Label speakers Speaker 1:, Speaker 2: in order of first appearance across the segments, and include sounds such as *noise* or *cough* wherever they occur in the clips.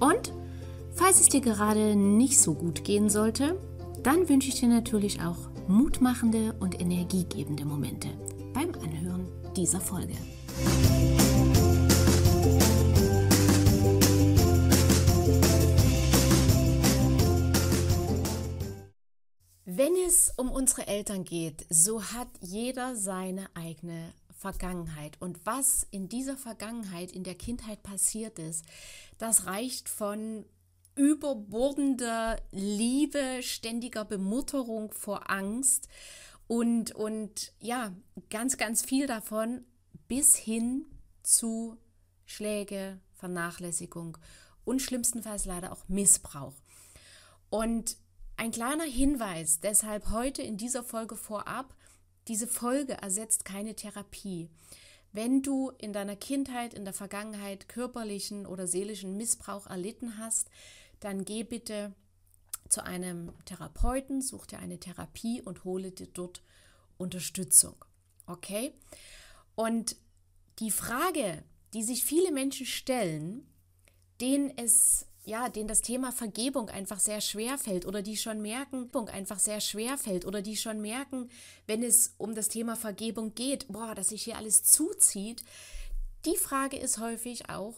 Speaker 1: und falls es dir gerade nicht so gut gehen sollte, dann wünsche ich dir natürlich auch mutmachende und energiegebende Momente beim Anhören dieser Folge. Wenn es um unsere Eltern geht, so hat jeder seine eigene Vergangenheit. Und was in dieser Vergangenheit, in der Kindheit passiert ist, das reicht von überbordender Liebe, ständiger Bemutterung vor Angst und, und ja, ganz, ganz viel davon bis hin zu Schläge, Vernachlässigung und schlimmstenfalls leider auch Missbrauch. Und ein kleiner Hinweis deshalb heute in dieser Folge vorab, diese Folge ersetzt keine Therapie. Wenn du in deiner Kindheit, in der Vergangenheit körperlichen oder seelischen Missbrauch erlitten hast, dann geh bitte zu einem Therapeuten, such dir eine Therapie und hole dir dort Unterstützung. Okay? Und die Frage, die sich viele Menschen stellen, denen es ja, denen das Thema Vergebung einfach sehr schwer fällt oder die schon merken, einfach sehr schwer fällt oder die schon merken, wenn es um das Thema Vergebung geht, boah, dass sich hier alles zuzieht. Die Frage ist häufig auch,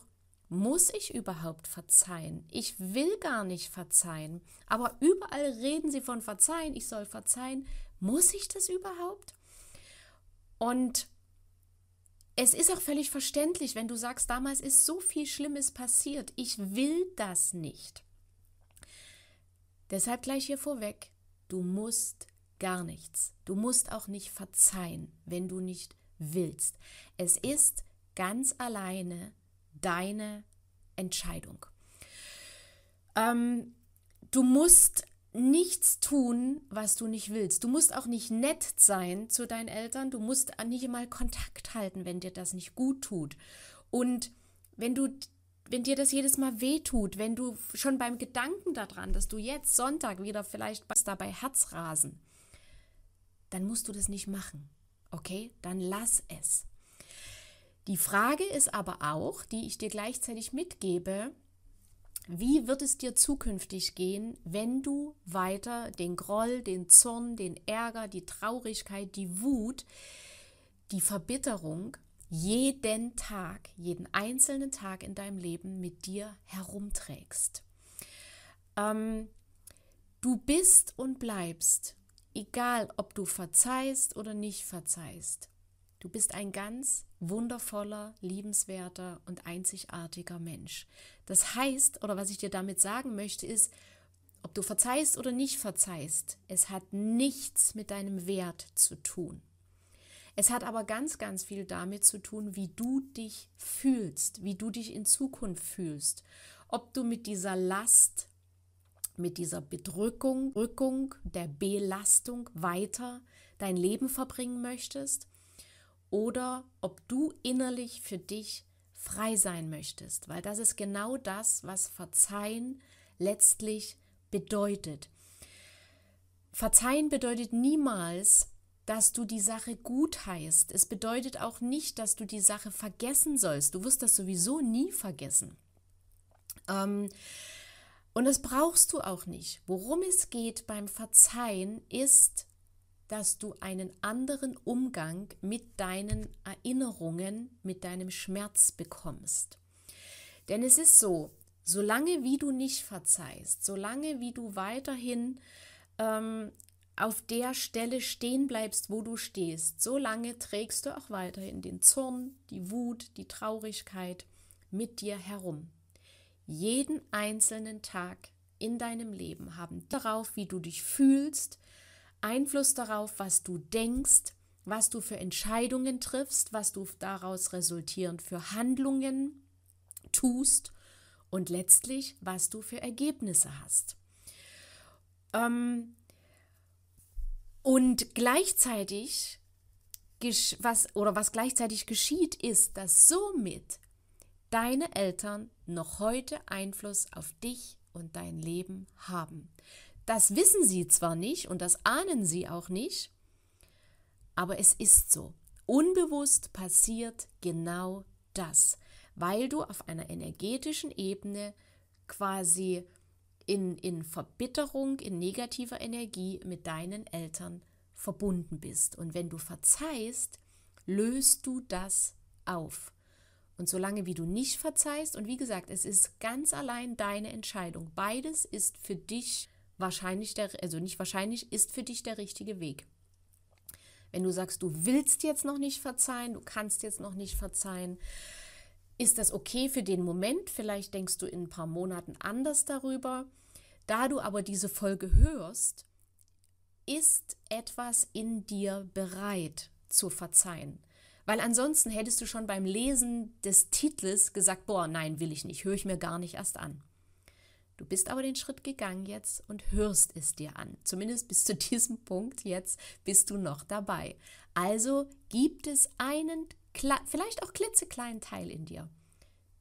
Speaker 1: muss ich überhaupt verzeihen? Ich will gar nicht verzeihen, aber überall reden sie von verzeihen, ich soll verzeihen. Muss ich das überhaupt? Und es ist auch völlig verständlich, wenn du sagst, damals ist so viel Schlimmes passiert. Ich will das nicht. Deshalb gleich hier vorweg, du musst gar nichts. Du musst auch nicht verzeihen, wenn du nicht willst. Es ist ganz alleine deine Entscheidung. Ähm, du musst nichts tun, was du nicht willst. Du musst auch nicht nett sein zu deinen Eltern. Du musst nicht einmal Kontakt halten, wenn dir das nicht gut tut. Und wenn du wenn dir das jedes Mal wehtut, wenn du schon beim Gedanken daran, dass du jetzt Sonntag wieder vielleicht dabei Herzrasen, dann musst du das nicht machen. Okay? Dann lass es. Die Frage ist aber auch, die ich dir gleichzeitig mitgebe, wie wird es dir zukünftig gehen, wenn du weiter den Groll, den Zorn, den Ärger, die Traurigkeit, die Wut, die Verbitterung jeden Tag, jeden einzelnen Tag in deinem Leben mit dir herumträgst? Ähm, du bist und bleibst, egal ob du verzeihst oder nicht verzeihst. Du bist ein ganz wundervoller, liebenswerter und einzigartiger Mensch. Das heißt, oder was ich dir damit sagen möchte, ist, ob du verzeihst oder nicht verzeihst, es hat nichts mit deinem Wert zu tun. Es hat aber ganz, ganz viel damit zu tun, wie du dich fühlst, wie du dich in Zukunft fühlst. Ob du mit dieser Last, mit dieser Bedrückung, Rückung, der Belastung weiter dein Leben verbringen möchtest oder ob du innerlich für dich frei sein möchtest, weil das ist genau das, was Verzeihen letztlich bedeutet. Verzeihen bedeutet niemals, dass du die Sache gut heißt. Es bedeutet auch nicht, dass du die Sache vergessen sollst. Du wirst das sowieso nie vergessen. Ähm, und das brauchst du auch nicht. Worum es geht beim Verzeihen ist, dass du einen anderen Umgang mit deinen Erinnerungen, mit deinem Schmerz bekommst. Denn es ist so, solange wie du nicht verzeihst, solange wie du weiterhin ähm, auf der Stelle stehen bleibst, wo du stehst, solange trägst du auch weiterhin den Zorn, die Wut, die Traurigkeit mit dir herum. Jeden einzelnen Tag in deinem Leben haben darauf, wie du dich fühlst, Einfluss darauf, was du denkst, was du für Entscheidungen triffst, was du daraus resultierend für Handlungen tust und letztlich, was du für Ergebnisse hast. Ähm, und gleichzeitig, was, oder was gleichzeitig geschieht, ist, dass somit deine Eltern noch heute Einfluss auf dich und dein Leben haben. Das wissen sie zwar nicht und das ahnen sie auch nicht, aber es ist so. Unbewusst passiert genau das, weil du auf einer energetischen Ebene quasi in, in Verbitterung, in negativer Energie mit deinen Eltern verbunden bist. Und wenn du verzeihst, löst du das auf. Und solange wie du nicht verzeihst, und wie gesagt, es ist ganz allein deine Entscheidung, beides ist für dich wahrscheinlich der, also nicht wahrscheinlich, ist für dich der richtige Weg. Wenn du sagst, du willst jetzt noch nicht verzeihen, du kannst jetzt noch nicht verzeihen, ist das okay für den Moment? Vielleicht denkst du in ein paar Monaten anders darüber. Da du aber diese Folge hörst, ist etwas in dir bereit zu verzeihen. Weil ansonsten hättest du schon beim Lesen des Titels gesagt, boah, nein, will ich nicht, höre ich mir gar nicht erst an. Du bist aber den Schritt gegangen jetzt und hörst es dir an. Zumindest bis zu *laughs* diesem Punkt jetzt bist du noch dabei. Also gibt es einen, vielleicht auch klitzekleinen Teil in dir,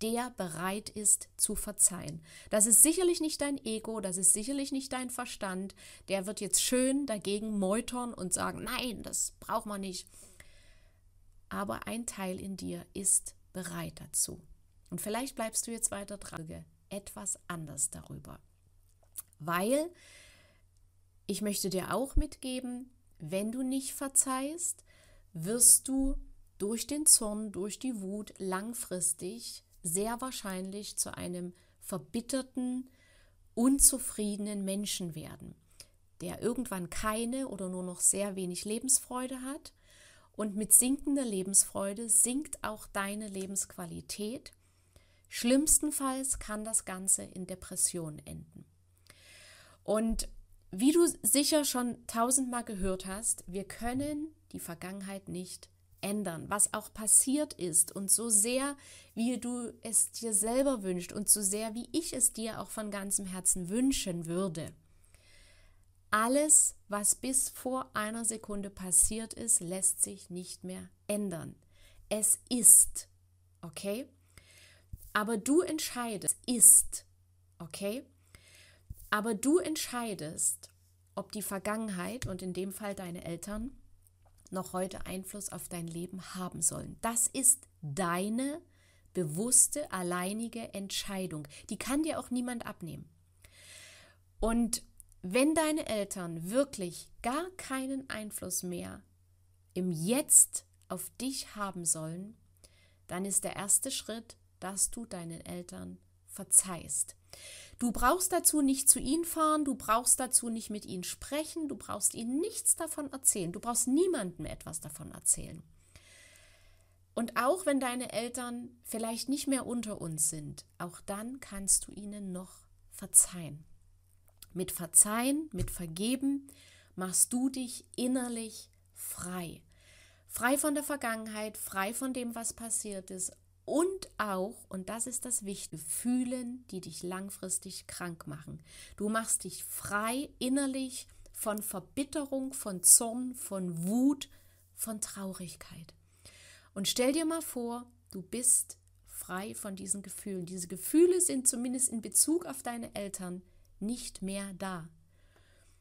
Speaker 1: der bereit ist zu verzeihen. Das ist sicherlich nicht dein Ego, das ist sicherlich nicht dein Verstand. Der wird jetzt schön dagegen meutern und sagen, nein, das braucht man nicht. Aber ein Teil in dir ist bereit dazu. Und vielleicht bleibst du jetzt weiter dran, etwas anders darüber. Weil ich möchte dir auch mitgeben, wenn du nicht verzeihst, wirst du durch den Zorn, durch die Wut langfristig sehr wahrscheinlich zu einem verbitterten, unzufriedenen Menschen werden, der irgendwann keine oder nur noch sehr wenig Lebensfreude hat. Und mit sinkender Lebensfreude sinkt auch deine Lebensqualität. Schlimmstenfalls kann das Ganze in Depression enden. Und wie du sicher schon tausendmal gehört hast, wir können die Vergangenheit nicht ändern, was auch passiert ist und so sehr, wie du es dir selber wünschst und so sehr, wie ich es dir auch von ganzem Herzen wünschen würde. Alles, was bis vor einer Sekunde passiert ist, lässt sich nicht mehr ändern. Es ist, okay? Aber du entscheidest, ist, okay? Aber du entscheidest, ob die Vergangenheit und in dem Fall deine Eltern noch heute Einfluss auf dein Leben haben sollen. Das ist deine bewusste, alleinige Entscheidung. Die kann dir auch niemand abnehmen. Und wenn deine Eltern wirklich gar keinen Einfluss mehr im Jetzt auf dich haben sollen, dann ist der erste Schritt, dass du deinen Eltern verzeihst. Du brauchst dazu nicht zu ihnen fahren, du brauchst dazu nicht mit ihnen sprechen, du brauchst ihnen nichts davon erzählen, du brauchst niemandem etwas davon erzählen. Und auch wenn deine Eltern vielleicht nicht mehr unter uns sind, auch dann kannst du ihnen noch verzeihen. Mit Verzeihen, mit Vergeben machst du dich innerlich frei. Frei von der Vergangenheit, frei von dem, was passiert ist und auch, und das ist das Wichtige, fühlen, die dich langfristig krank machen. Du machst dich frei innerlich von Verbitterung, von Zorn, von Wut, von Traurigkeit. Und stell dir mal vor, du bist frei von diesen Gefühlen. Diese Gefühle sind zumindest in Bezug auf deine Eltern nicht mehr da.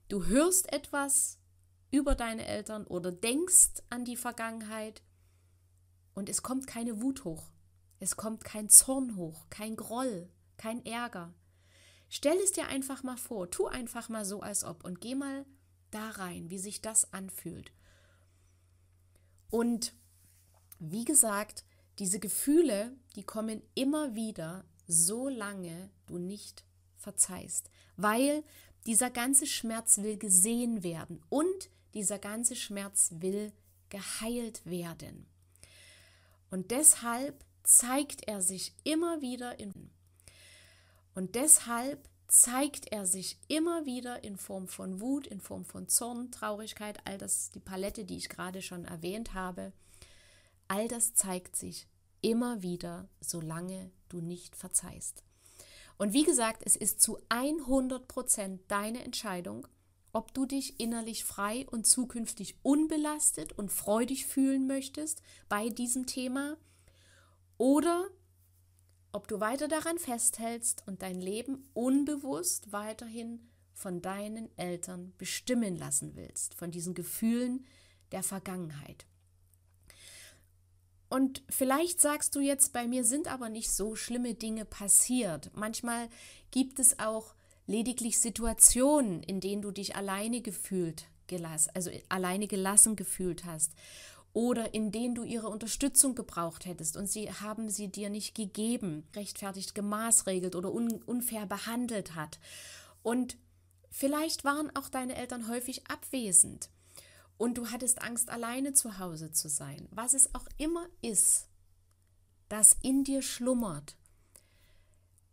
Speaker 1: Du hörst etwas über deine Eltern oder denkst an die Vergangenheit und es kommt keine Wut hoch. Es kommt kein Zorn hoch, kein Groll, kein Ärger. Stell es dir einfach mal vor, tu einfach mal so, als ob und geh mal da rein, wie sich das anfühlt. Und wie gesagt, diese Gefühle, die kommen immer wieder, solange du nicht verzeihst, weil dieser ganze Schmerz will gesehen werden und dieser ganze Schmerz will geheilt werden. Und deshalb zeigt er sich immer wieder in und deshalb zeigt er sich immer wieder in Form von Wut, in Form von Zorn, Traurigkeit, all das, die Palette, die ich gerade schon erwähnt habe, all das zeigt sich immer wieder, solange du nicht verzeihst. Und wie gesagt, es ist zu 100 Prozent deine Entscheidung, ob du dich innerlich frei und zukünftig unbelastet und freudig fühlen möchtest bei diesem Thema oder ob du weiter daran festhältst und dein Leben unbewusst weiterhin von deinen Eltern bestimmen lassen willst, von diesen Gefühlen der Vergangenheit. Und vielleicht sagst du jetzt, bei mir sind aber nicht so schlimme Dinge passiert. Manchmal gibt es auch lediglich Situationen, in denen du dich alleine gefühlt, gelassen, also alleine gelassen gefühlt hast oder in denen du ihre Unterstützung gebraucht hättest und sie haben sie dir nicht gegeben, rechtfertigt gemaßregelt oder un unfair behandelt hat. Und vielleicht waren auch deine Eltern häufig abwesend und du hattest Angst, alleine zu Hause zu sein. Was es auch immer ist, das in dir schlummert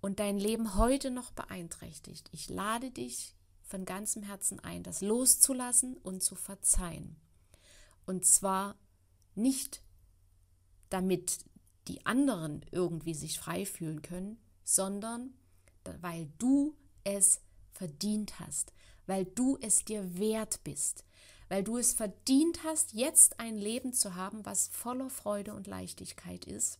Speaker 1: und dein Leben heute noch beeinträchtigt. Ich lade dich von ganzem Herzen ein, das loszulassen und zu verzeihen. Und zwar nicht damit die anderen irgendwie sich frei fühlen können, sondern weil du es verdient hast, weil du es dir wert bist, weil du es verdient hast, jetzt ein Leben zu haben, was voller Freude und Leichtigkeit ist.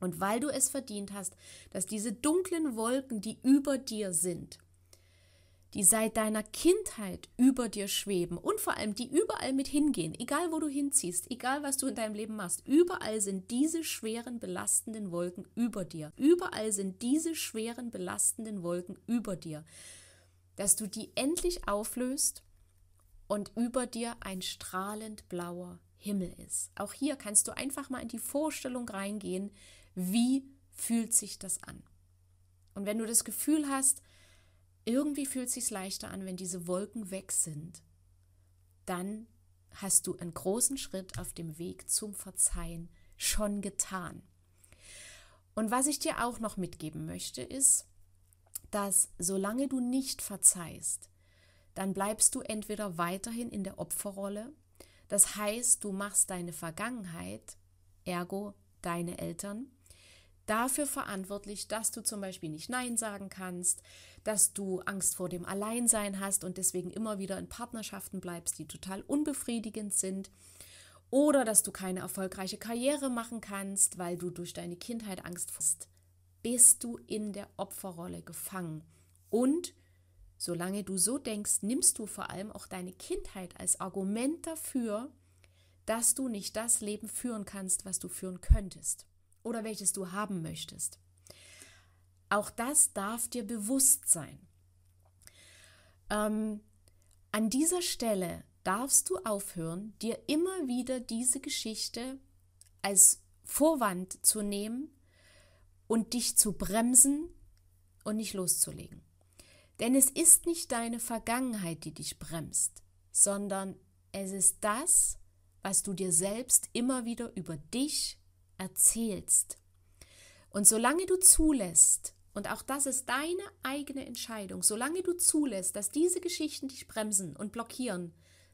Speaker 1: Und weil du es verdient hast, dass diese dunklen Wolken, die über dir sind, die seit deiner Kindheit über dir schweben und vor allem die überall mit hingehen, egal wo du hinziehst, egal was du in deinem Leben machst, überall sind diese schweren belastenden Wolken über dir. Überall sind diese schweren belastenden Wolken über dir. Dass du die endlich auflöst und über dir ein strahlend blauer Himmel ist. Auch hier kannst du einfach mal in die Vorstellung reingehen, wie fühlt sich das an. Und wenn du das Gefühl hast, irgendwie fühlt es sich leichter an, wenn diese Wolken weg sind, dann hast du einen großen Schritt auf dem Weg zum Verzeihen schon getan. Und was ich dir auch noch mitgeben möchte, ist, dass solange du nicht verzeihst, dann bleibst du entweder weiterhin in der Opferrolle, das heißt, du machst deine Vergangenheit, ergo deine Eltern, dafür verantwortlich, dass du zum Beispiel nicht Nein sagen kannst, dass du Angst vor dem Alleinsein hast und deswegen immer wieder in Partnerschaften bleibst, die total unbefriedigend sind. Oder dass du keine erfolgreiche Karriere machen kannst, weil du durch deine Kindheit Angst hast. Bist du in der Opferrolle gefangen. Und Solange du so denkst, nimmst du vor allem auch deine Kindheit als Argument dafür, dass du nicht das Leben führen kannst, was du führen könntest oder welches du haben möchtest. Auch das darf dir bewusst sein. Ähm, an dieser Stelle darfst du aufhören, dir immer wieder diese Geschichte als Vorwand zu nehmen und dich zu bremsen und nicht loszulegen. Denn es ist nicht deine Vergangenheit, die dich bremst, sondern es ist das, was du dir selbst immer wieder über dich erzählst. Und solange du zulässt, und auch das ist deine eigene Entscheidung, solange du zulässt, dass diese Geschichten dich bremsen und blockieren,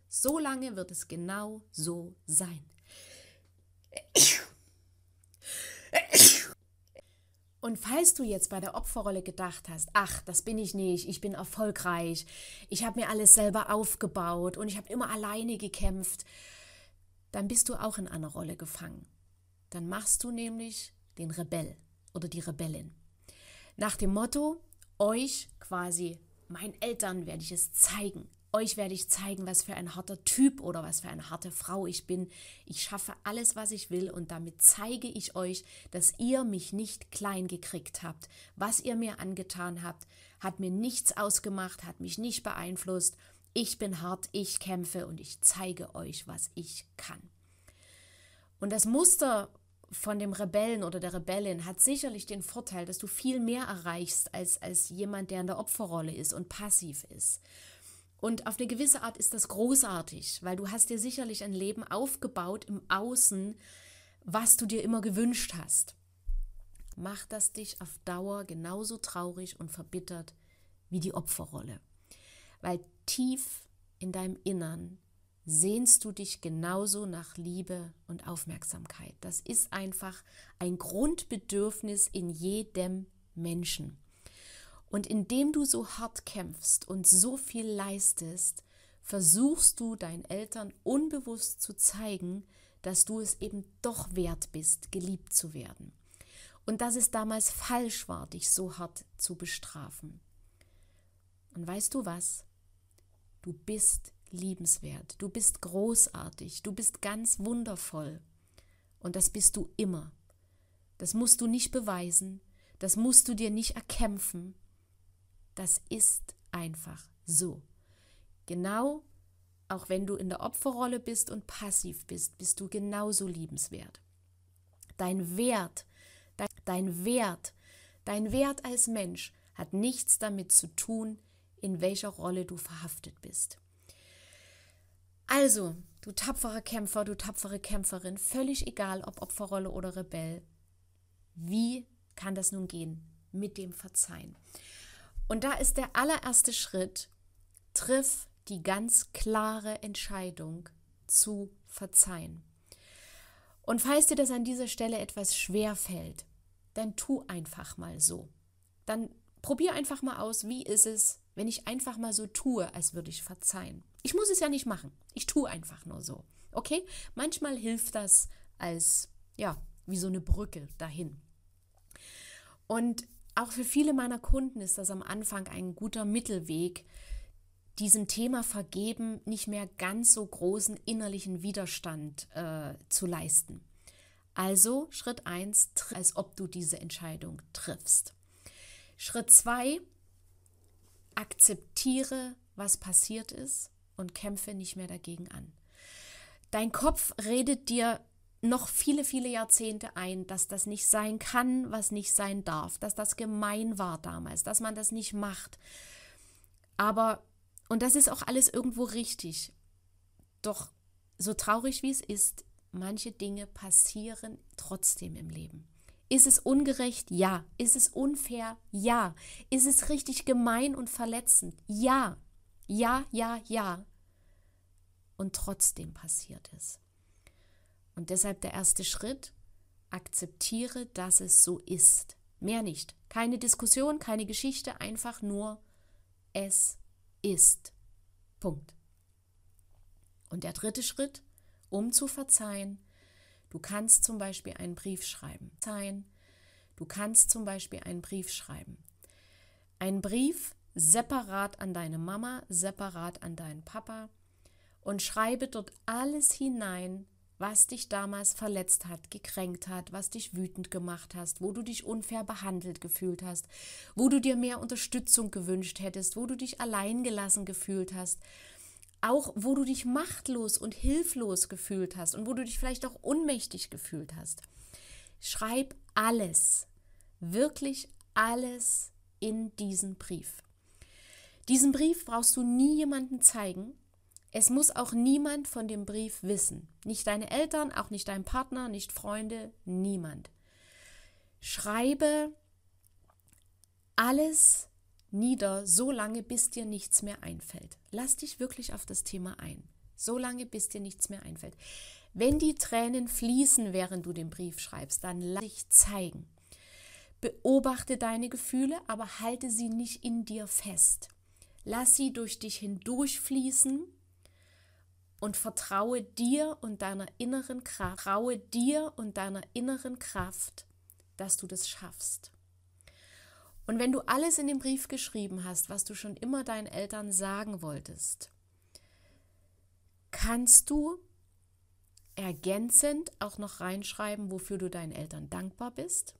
Speaker 1: solange wird es genau so sein. Und falls du jetzt bei der Opferrolle gedacht hast, ach, das bin ich nicht, ich bin erfolgreich, ich habe mir alles selber aufgebaut und ich habe immer alleine gekämpft, dann bist du auch in einer Rolle gefangen. Dann machst du nämlich den Rebell oder die Rebellin. Nach dem Motto, euch quasi, meinen Eltern werde ich es zeigen. Euch werde ich zeigen, was für ein harter Typ oder was für eine harte Frau ich bin. Ich schaffe alles, was ich will und damit zeige ich euch, dass ihr mich nicht klein gekriegt habt. Was ihr mir angetan habt, hat mir nichts ausgemacht, hat mich nicht beeinflusst. Ich bin hart, ich kämpfe und ich zeige euch, was ich kann. Und das Muster von dem Rebellen oder der Rebellin hat sicherlich den Vorteil, dass du viel mehr erreichst als, als jemand, der in der Opferrolle ist und passiv ist. Und auf eine gewisse Art ist das großartig, weil du hast dir sicherlich ein Leben aufgebaut im Außen, was du dir immer gewünscht hast. Macht das dich auf Dauer genauso traurig und verbittert wie die Opferrolle. Weil tief in deinem Innern sehnst du dich genauso nach Liebe und Aufmerksamkeit. Das ist einfach ein Grundbedürfnis in jedem Menschen. Und indem du so hart kämpfst und so viel leistest, versuchst du deinen Eltern unbewusst zu zeigen, dass du es eben doch wert bist, geliebt zu werden. Und dass es damals falsch war, dich so hart zu bestrafen. Und weißt du was? Du bist liebenswert, du bist großartig, du bist ganz wundervoll. Und das bist du immer. Das musst du nicht beweisen, das musst du dir nicht erkämpfen, das ist einfach so. Genau, auch wenn du in der Opferrolle bist und passiv bist, bist du genauso liebenswert. Dein Wert, dein, dein Wert, dein Wert als Mensch hat nichts damit zu tun, in welcher Rolle du verhaftet bist. Also, du tapferer Kämpfer, du tapfere Kämpferin, völlig egal ob Opferrolle oder Rebell, wie kann das nun gehen mit dem Verzeihen? Und da ist der allererste Schritt, triff die ganz klare Entscheidung zu verzeihen. Und falls dir das an dieser Stelle etwas schwer fällt, dann tu einfach mal so. Dann probier einfach mal aus, wie ist es, wenn ich einfach mal so tue, als würde ich verzeihen. Ich muss es ja nicht machen. Ich tue einfach nur so. Okay? Manchmal hilft das als, ja, wie so eine Brücke dahin. Und auch für viele meiner Kunden ist das am Anfang ein guter Mittelweg, diesem Thema Vergeben nicht mehr ganz so großen innerlichen Widerstand äh, zu leisten. Also Schritt 1, als ob du diese Entscheidung triffst. Schritt 2, akzeptiere, was passiert ist und kämpfe nicht mehr dagegen an. Dein Kopf redet dir noch viele, viele Jahrzehnte ein, dass das nicht sein kann, was nicht sein darf, dass das gemein war damals, dass man das nicht macht. Aber, und das ist auch alles irgendwo richtig. Doch so traurig wie es ist, manche Dinge passieren trotzdem im Leben. Ist es ungerecht? Ja. Ist es unfair? Ja. Ist es richtig gemein und verletzend? Ja. Ja, ja, ja. Und trotzdem passiert es. Und deshalb der erste Schritt, akzeptiere, dass es so ist. Mehr nicht. Keine Diskussion, keine Geschichte, einfach nur es ist. Punkt. Und der dritte Schritt, um zu verzeihen, du kannst zum Beispiel einen Brief schreiben. Du kannst zum Beispiel einen Brief schreiben. Ein Brief separat an deine Mama, separat an deinen Papa und schreibe dort alles hinein, was dich damals verletzt hat, gekränkt hat, was dich wütend gemacht hast, wo du dich unfair behandelt gefühlt hast, wo du dir mehr Unterstützung gewünscht hättest, wo du dich alleingelassen gefühlt hast, auch wo du dich machtlos und hilflos gefühlt hast und wo du dich vielleicht auch unmächtig gefühlt hast. Schreib alles, wirklich alles in diesen Brief. Diesen Brief brauchst du nie jemandem zeigen, es muss auch niemand von dem Brief wissen. Nicht deine Eltern, auch nicht dein Partner, nicht Freunde, niemand. Schreibe alles nieder, so lange, bis dir nichts mehr einfällt. Lass dich wirklich auf das Thema ein. So lange, bis dir nichts mehr einfällt. Wenn die Tränen fließen, während du den Brief schreibst, dann lass dich zeigen. Beobachte deine Gefühle, aber halte sie nicht in dir fest. Lass sie durch dich hindurchfließen und vertraue dir und deiner inneren Kraft, traue dir und deiner inneren Kraft, dass du das schaffst. Und wenn du alles in dem Brief geschrieben hast, was du schon immer deinen Eltern sagen wolltest, kannst du ergänzend auch noch reinschreiben, wofür du deinen Eltern dankbar bist,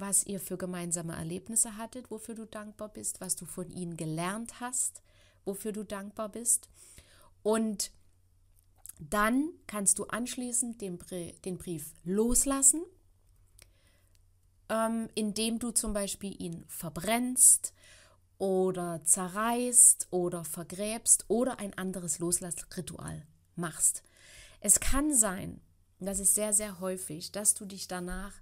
Speaker 1: was ihr für gemeinsame Erlebnisse hattet, wofür du dankbar bist, was du von ihnen gelernt hast, wofür du dankbar bist. Und dann kannst du anschließend den, den Brief loslassen, ähm, indem du zum Beispiel ihn verbrennst oder zerreißt oder vergräbst oder ein anderes Loslassritual machst. Es kann sein, das ist sehr, sehr häufig, dass du dich danach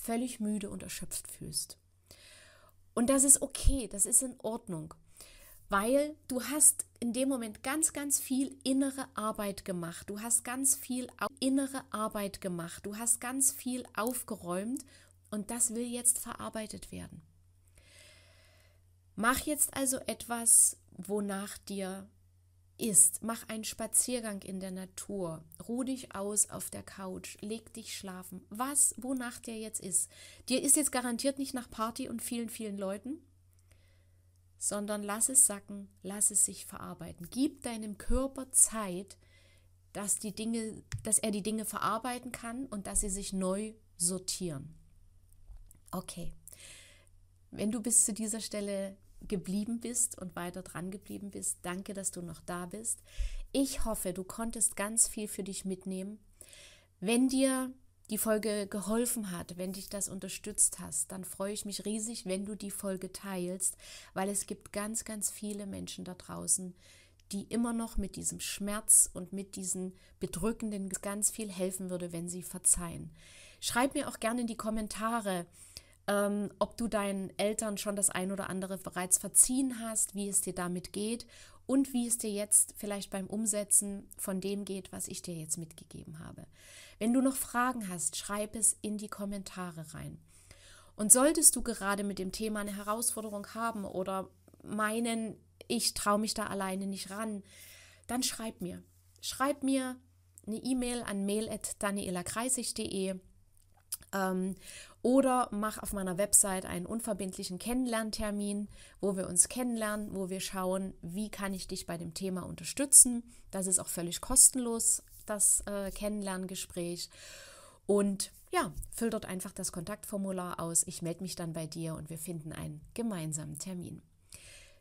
Speaker 1: völlig müde und erschöpft fühlst. Und das ist okay, das ist in Ordnung weil du hast in dem Moment ganz, ganz viel innere Arbeit gemacht. Du hast ganz viel innere Arbeit gemacht. Du hast ganz viel aufgeräumt und das will jetzt verarbeitet werden. Mach jetzt also etwas, wonach dir ist. Mach einen Spaziergang in der Natur. Ruh dich aus auf der Couch. Leg dich schlafen. Was, wonach dir jetzt ist. Dir ist jetzt garantiert nicht nach Party und vielen, vielen Leuten, sondern lass es sacken, lass es sich verarbeiten. Gib deinem Körper Zeit, dass, die Dinge, dass er die Dinge verarbeiten kann und dass sie sich neu sortieren. Okay. Wenn du bis zu dieser Stelle geblieben bist und weiter dran geblieben bist. Danke, dass du noch da bist. Ich hoffe, du konntest ganz viel für dich mitnehmen. Wenn dir die Folge geholfen hat, wenn dich das unterstützt hast, dann freue ich mich riesig, wenn du die Folge teilst, weil es gibt ganz, ganz viele Menschen da draußen, die immer noch mit diesem Schmerz und mit diesen bedrückenden ganz viel helfen würde, wenn sie verzeihen. Schreib mir auch gerne in die Kommentare, ähm, ob du deinen Eltern schon das ein oder andere bereits verziehen hast, wie es dir damit geht und wie es dir jetzt vielleicht beim Umsetzen von dem geht, was ich dir jetzt mitgegeben habe. Wenn du noch Fragen hast, schreib es in die Kommentare rein. Und solltest du gerade mit dem Thema eine Herausforderung haben oder meinen, ich traue mich da alleine nicht ran, dann schreib mir. Schreib mir eine E-Mail an mail.danielakreisig.de ähm, oder mach auf meiner Website einen unverbindlichen Kennenlerntermin, wo wir uns kennenlernen, wo wir schauen, wie kann ich dich bei dem Thema unterstützen. Das ist auch völlig kostenlos, das äh, Kennenlerngespräch. Und ja, füll dort einfach das Kontaktformular aus. Ich melde mich dann bei dir und wir finden einen gemeinsamen Termin.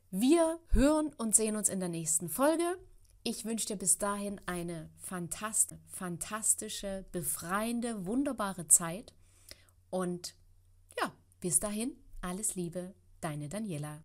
Speaker 1: Wir hören und sehen uns in der nächsten Folge. Ich wünsche dir bis dahin eine fantastische, befreiende, wunderbare Zeit. Und ja, bis dahin, alles Liebe, deine Daniela.